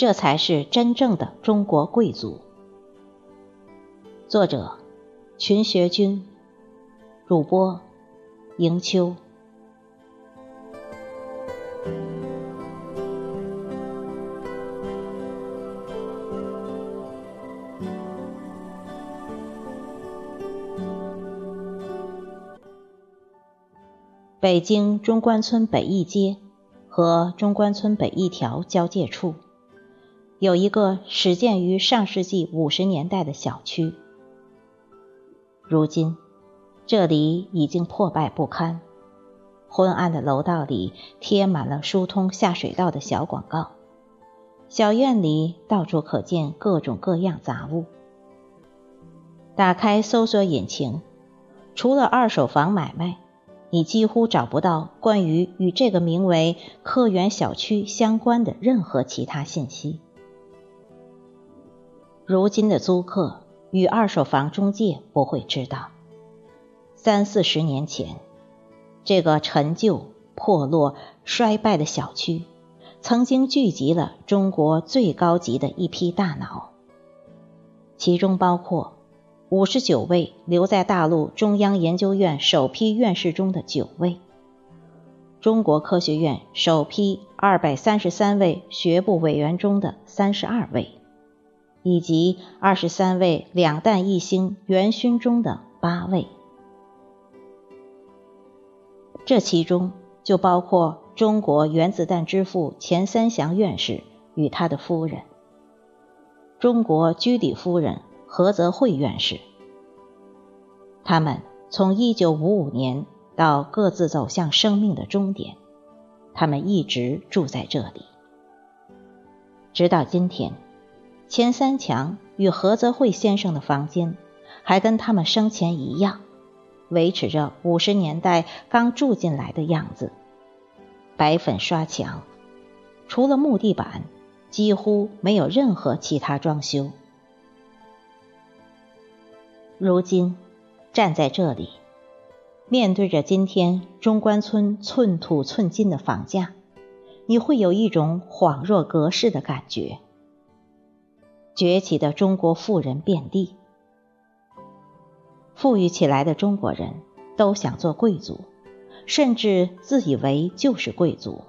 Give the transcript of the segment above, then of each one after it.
这才是真正的中国贵族。作者：群学君，主播：迎秋。北京中关村北一街和中关村北一条交界处，有一个始建于上世纪五十年代的小区。如今，这里已经破败不堪，昏暗的楼道里贴满了疏通下水道的小广告，小院里到处可见各种各样杂物。打开搜索引擎，除了二手房买卖。你几乎找不到关于与这个名为“客源小区”相关的任何其他信息。如今的租客与二手房中介不会知道，三四十年前，这个陈旧、破落、衰败的小区，曾经聚集了中国最高级的一批大脑，其中包括。五十九位留在大陆中央研究院首批院士中的九位，中国科学院首批二百三十三位学部委员中的三十二位，以及二十三位两弹一星元勋中的八位。这其中就包括中国原子弹之父钱三祥院士与他的夫人，中国居里夫人。何泽慧院士，他们从一九五五年到各自走向生命的终点，他们一直住在这里，直到今天。钱三强与何泽慧先生的房间还跟他们生前一样，维持着五十年代刚住进来的样子，白粉刷墙，除了木地板，几乎没有任何其他装修。如今，站在这里，面对着今天中关村寸土寸金的房价，你会有一种恍若隔世的感觉。崛起的中国富人遍地，富裕起来的中国人都想做贵族，甚至自以为就是贵族，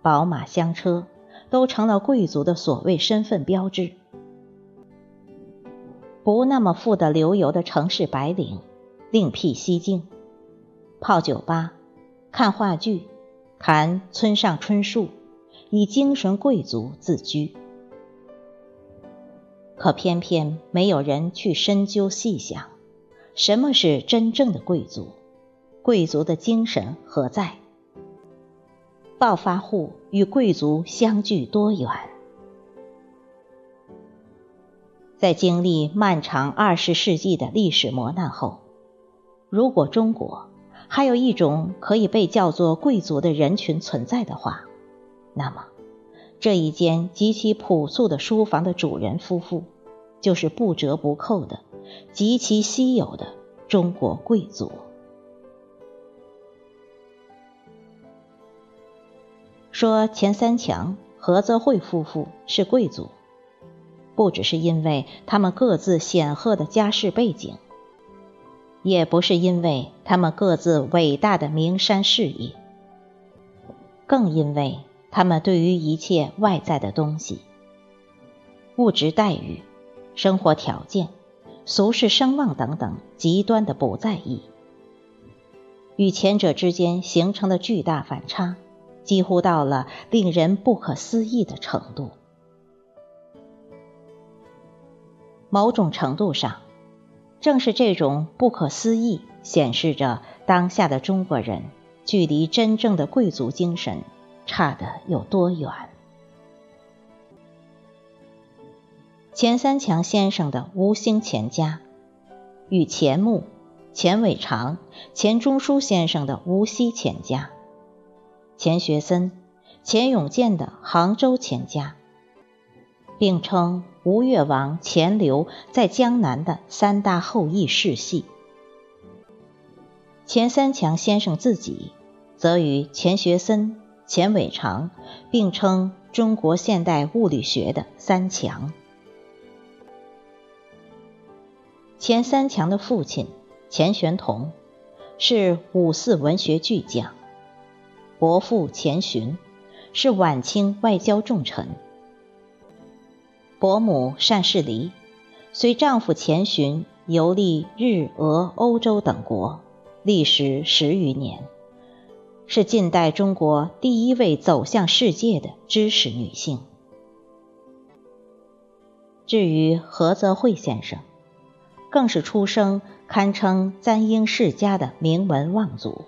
宝马香车都成了贵族的所谓身份标志。不那么富得流油的城市白领，另辟蹊径，泡酒吧，看话剧，谈村上春树，以精神贵族自居。可偏偏没有人去深究细想，什么是真正的贵族？贵族的精神何在？暴发户与贵族相距多远？在经历漫长二十世纪的历史磨难后，如果中国还有一种可以被叫做贵族的人群存在的话，那么这一间极其朴素的书房的主人夫妇，就是不折不扣的、极其稀有的中国贵族。说钱三强、何泽慧夫妇是贵族。不只是因为他们各自显赫的家世背景，也不是因为他们各自伟大的名山事业，更因为他们对于一切外在的东西、物质待遇、生活条件、俗世声望等等极端的不在意，与前者之间形成的巨大反差，几乎到了令人不可思议的程度。某种程度上，正是这种不可思议，显示着当下的中国人距离真正的贵族精神差得有多远。钱三强先生的吴兴钱家，与钱穆、钱伟长、钱钟书先生的无锡钱家，钱学森、钱永健的杭州钱家。并称吴越王钱镠在江南的三大后裔世系。钱三强先生自己则与钱学森、钱伟长并称中国现代物理学的三强。钱三强的父亲钱玄同是五四文学巨匠，伯父钱询是晚清外交重臣，伯母单士离随丈夫钱询游历日、俄、欧洲等国，历时十余年，是近代中国第一位走向世界的知识女性。至于何泽慧先生。更是出生堪称簪缨世家的名门望族，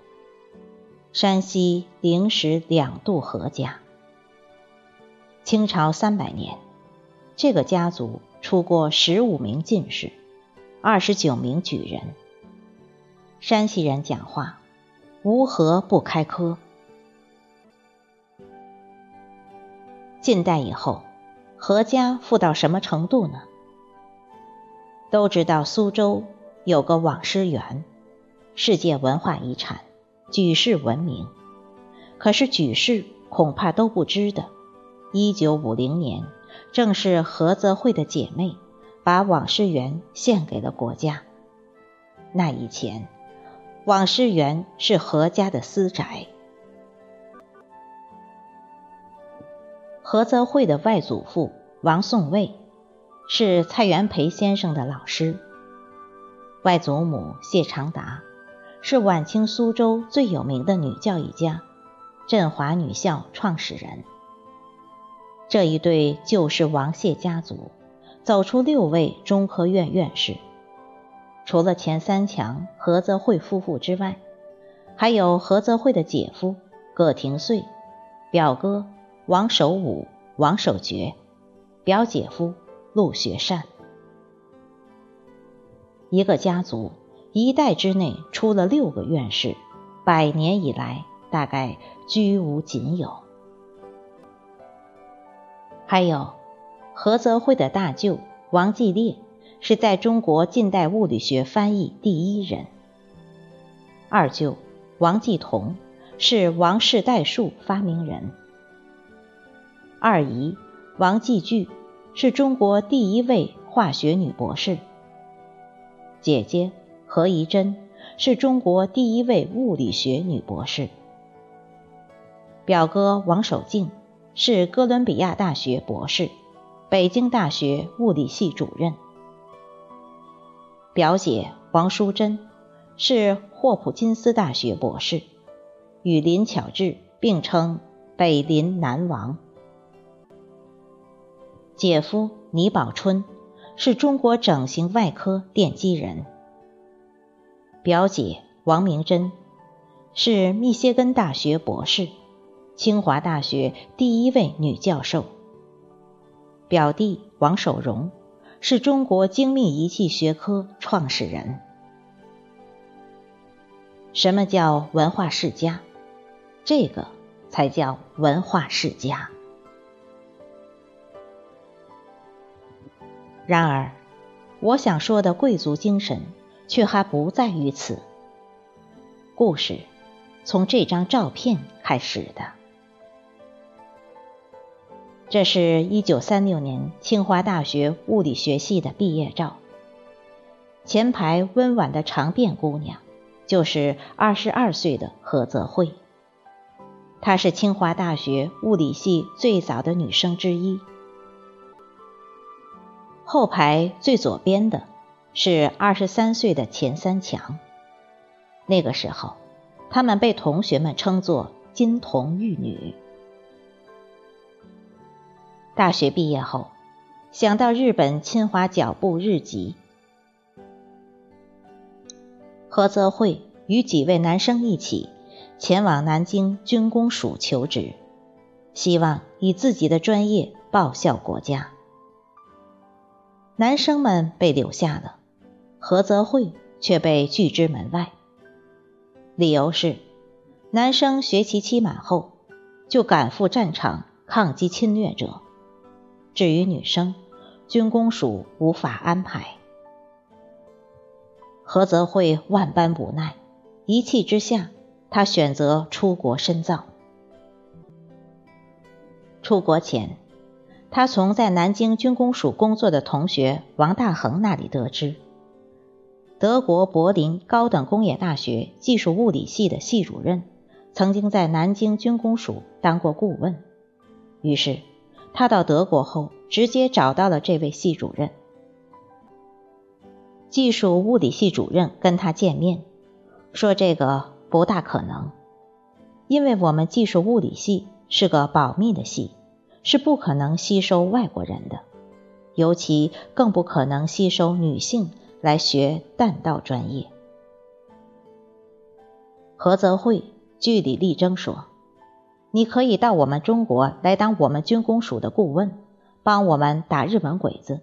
山西灵石两度何家。清朝三百年，这个家族出过十五名进士，二十九名举人。山西人讲话，无何不开科。近代以后，何家富到什么程度呢？都知道苏州有个网师园，世界文化遗产，举世闻名。可是举世恐怕都不知的，一九五零年，正是何泽慧的姐妹把网师园献给了国家。那以前，网师园是何家的私宅。何泽慧的外祖父王颂卫。是蔡元培先生的老师，外祖母谢长达是晚清苏州最有名的女教育家，振华女校创始人。这一对就是王谢家族，走出六位中科院院士。除了钱三强、何泽慧夫妇之外，还有何泽慧的姐夫葛廷穗，表哥王守武、王守觉，表姐夫。陆学善，一个家族一代之内出了六个院士，百年以来大概居无仅有。还有何泽慧的大舅王继烈，是在中国近代物理学翻译第一人；二舅王继同是王氏代数发明人；二姨王继具。是中国第一位化学女博士。姐姐何怡珍是中国第一位物理学女博士。表哥王守敬是哥伦比亚大学博士，北京大学物理系主任。表姐王淑珍是霍普金斯大学博士，与林巧稚并称“北林南王”。姐夫倪宝春是中国整形外科奠基人，表姐王明珍是密歇根大学博士，清华大学第一位女教授。表弟王守荣是中国精密仪器学科创始人。什么叫文化世家？这个才叫文化世家。然而，我想说的贵族精神却还不在于此。故事从这张照片开始的。这是一九三六年清华大学物理学系的毕业照。前排温婉的长辫姑娘，就是二十二岁的何泽慧。她是清华大学物理系最早的女生之一。后排最左边的是二十三岁的钱三强。那个时候，他们被同学们称作“金童玉女”。大学毕业后，想到日本侵华脚步日急，何泽慧与几位男生一起前往南京军工署求职，希望以自己的专业报效国家。男生们被留下了，何泽慧却被拒之门外。理由是，男生学习期满后就赶赴战场抗击侵略者，至于女生，军工署无法安排。何泽慧万般无奈，一气之下，他选择出国深造。出国前，他从在南京军工署工作的同学王大衡那里得知，德国柏林高等工业大学技术物理系的系主任曾经在南京军工署当过顾问。于是，他到德国后直接找到了这位系主任。技术物理系主任跟他见面，说这个不大可能，因为我们技术物理系是个保密的系，是不可能吸收外国人的，尤其更不可能吸收女性来学弹道专业。何泽慧据理力争说：“你可以到我们中国来当我们军工署的顾问，帮我们打日本鬼子。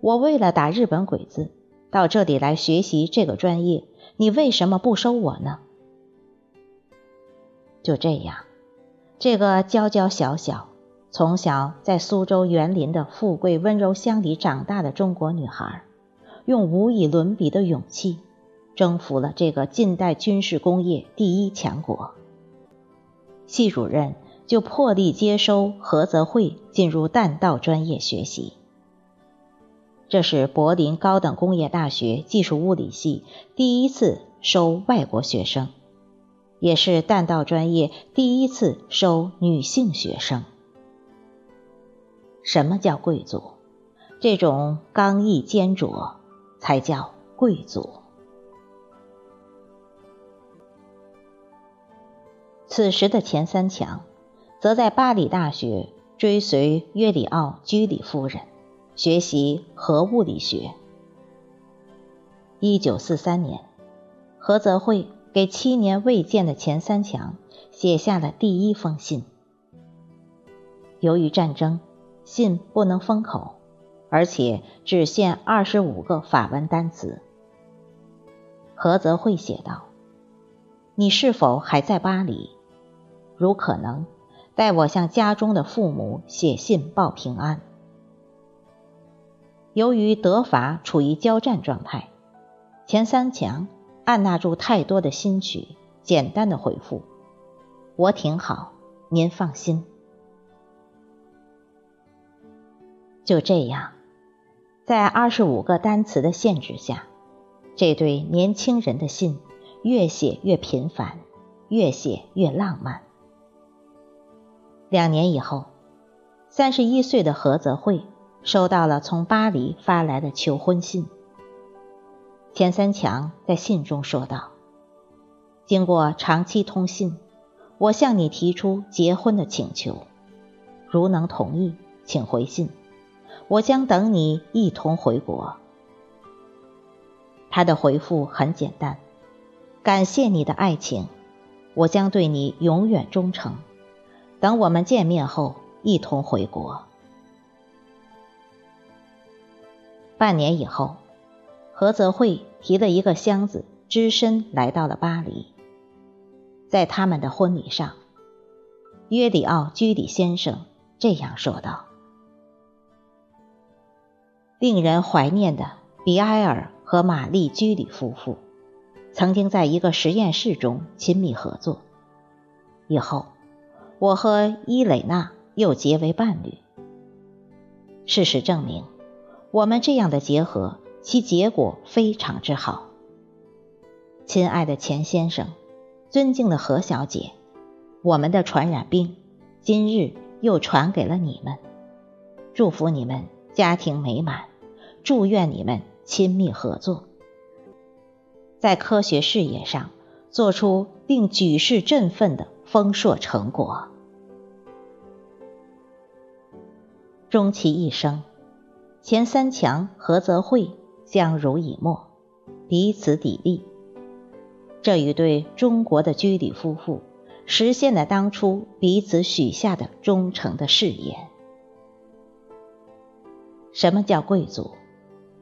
我为了打日本鬼子。”到这里来学习这个专业，你为什么不收我呢？就这样，这个娇娇小小、从小在苏州园林的富贵温柔乡里长大的中国女孩，用无以伦比的勇气，征服了这个近代军事工业第一强国。系主任就破例接收何泽慧进入弹道专业学习。这是柏林高等工业大学技术物理系第一次收外国学生，也是弹道专业第一次收女性学生。什么叫贵族？这种刚毅坚卓才叫贵族。此时的钱三强，则在巴黎大学追随约里奥居里夫人。学习核物理学。一九四三年，何泽慧给七年未见的钱三强写下了第一封信。由于战争，信不能封口，而且只限二十五个法文单词。何泽慧写道：“你是否还在巴黎？如可能，代我向家中的父母写信报平安。”由于德法处于交战状态，钱三强按捺住太多的心曲，简单的回复：“我挺好，您放心。”就这样，在二十五个单词的限制下，这对年轻人的信越写越频繁，越写越浪漫。两年以后，三十一岁的何泽慧。收到了从巴黎发来的求婚信。钱三强在信中说道：“经过长期通信，我向你提出结婚的请求，如能同意，请回信，我将等你一同回国。”他的回复很简单：“感谢你的爱情，我将对你永远忠诚。等我们见面后，一同回国。”半年以后，何泽慧提了一个箱子，只身来到了巴黎。在他们的婚礼上，约里奥居里先生这样说道：“令人怀念的比埃尔和玛丽居里夫妇，曾经在一个实验室中亲密合作。以后，我和伊蕾娜又结为伴侣。事实证明。”我们这样的结合，其结果非常之好。亲爱的钱先生，尊敬的何小姐，我们的传染病今日又传给了你们。祝福你们家庭美满，祝愿你们亲密合作，在科学事业上做出令举世振奋的丰硕成果。终其一生。钱三强、何泽慧相濡以沫，彼此砥砺。这一对中国的居里夫妇，实现了当初彼此许下的忠诚的誓言。什么叫贵族？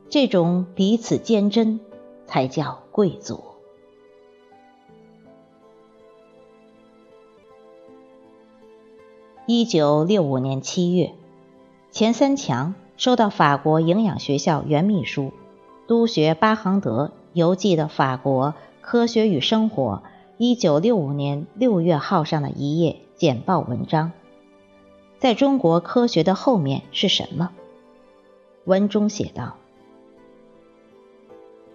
这种彼此坚贞，才叫贵族。一九六五年七月，钱三强。收到法国营养学校原秘书督学巴杭德邮寄的法国《科学与生活》一九六五年六月号上的一页简报文章，在中国科学的后面是什么？文中写道：“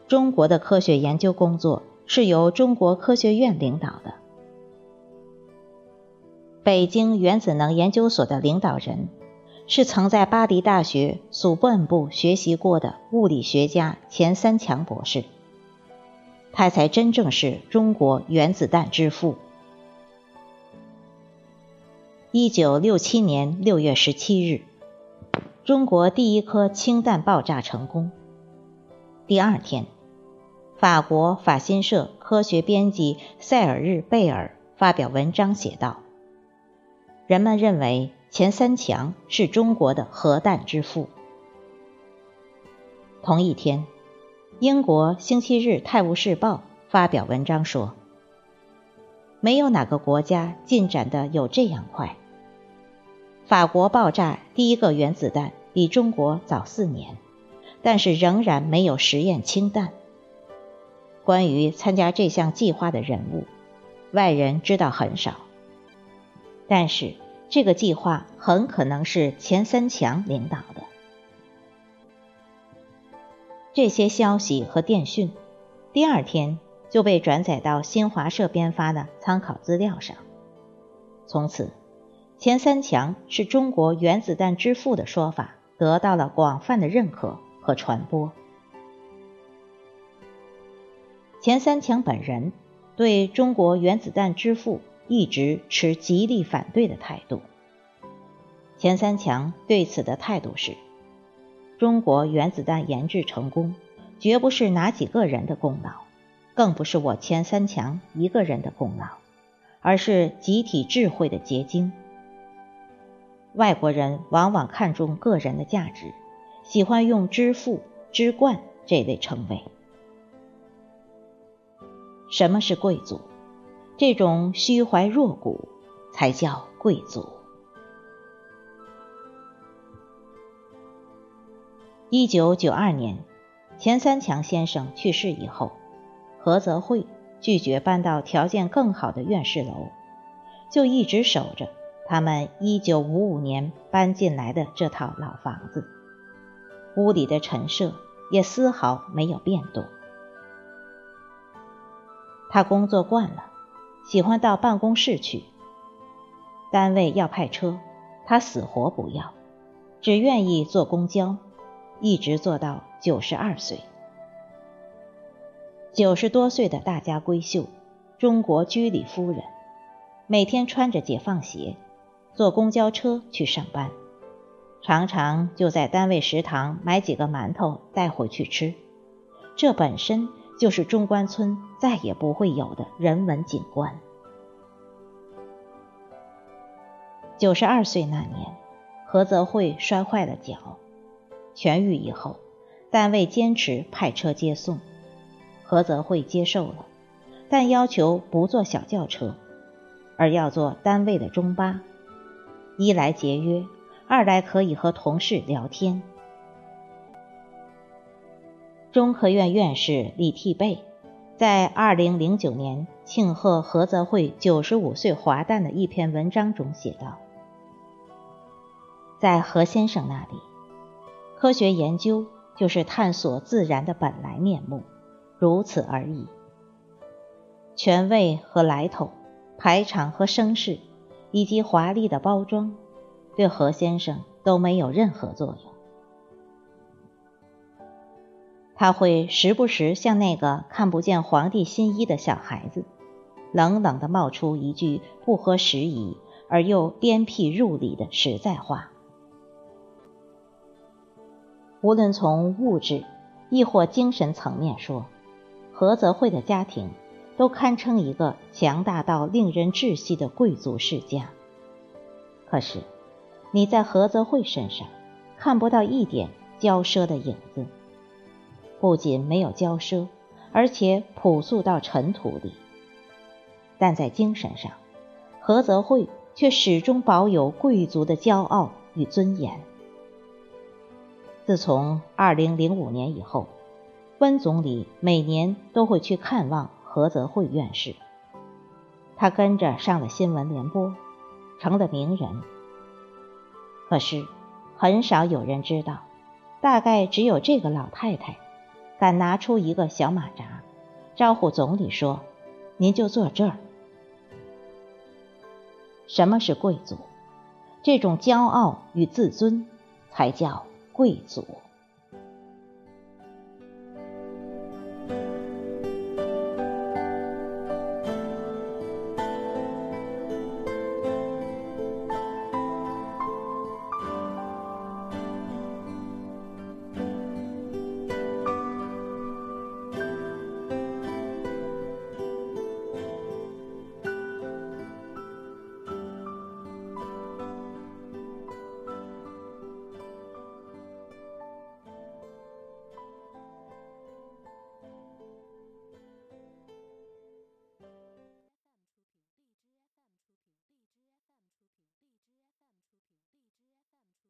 中国的科学研究工作是由中国科学院领导的。北京原子能研究所的领导人是曾在巴黎大学索布部学习过的物理学家钱三强博士，他才真正是中国原子弹之父。”一九六七年六月十七日，中国第一颗氢弹爆炸成功。第二天，法国法新社科学编辑塞尔日贝尔发表文章写道：“人们认为钱三强是中国的核弹之父。”同一天，英国《星期日泰晤士报》发表文章说。没有哪个国家进展的有这样快。法国爆炸第一个原子弹比中国早四年，但是仍然没有实验氢弹。关于参加这项计划的人物，外人知道很少。但是这个计划很可能是钱三强领导的。这些消息和电讯，第二天。就被转载到新华社编发的参考资料上。从此，钱三强是中国原子弹之父的说法得到了广泛的认可和传播。钱三强本人对中国原子弹之父一直持极力反对的态度。钱三强对此的态度是：中国原子弹研制成功，绝不是哪几个人的功劳。更不是我钱三强一个人的功劳，而是集体智慧的结晶。外国人往往看重个人的价值，喜欢用“之父”“之冠”这类称谓。什么是贵族？这种虚怀若谷才叫贵族。一九九二年，钱三强先生去世以后。何泽慧拒绝搬到条件更好的院士楼，就一直守着他们1955年搬进来的这套老房子。屋里的陈设也丝毫没有变动。他工作惯了，喜欢到办公室去。单位要派车，他死活不要，只愿意坐公交，一直坐到九十二岁。九十多岁的大家闺秀，中国居里夫人，每天穿着解放鞋，坐公交车去上班，常常就在单位食堂买几个馒头带回去吃。这本身就是中关村再也不会有的人文景观。九十二岁那年，何泽慧摔坏了脚，痊愈以后，单位坚持派车接送。何泽慧接受了，但要求不坐小轿车，而要坐单位的中巴，一来节约，二来可以和同事聊天。中科院院士李替备在2009年庆贺何泽慧95岁华诞的一篇文章中写道：“在何先生那里，科学研究就是探索自然的本来面目。”如此而已。权位和来头、排场和声势，以及华丽的包装，对何先生都没有任何作用。他会时不时像那个看不见皇帝新衣的小孩子，冷冷地冒出一句不合时宜而又鞭辟入里的实在话。无论从物质亦或精神层面说，何泽慧的家庭都堪称一个强大到令人窒息的贵族世家。可是，你在何泽慧身上看不到一点骄奢的影子。不仅没有骄奢，而且朴素到尘土里。但在精神上，何泽慧却始终保有贵族的骄傲与尊严。自从2005年以后。温总理每年都会去看望何泽慧院士，他跟着上了新闻联播，成了名人。可是很少有人知道，大概只有这个老太太敢拿出一个小马扎，招呼总理说：“您就坐这儿。”什么是贵族？这种骄傲与自尊才叫贵族。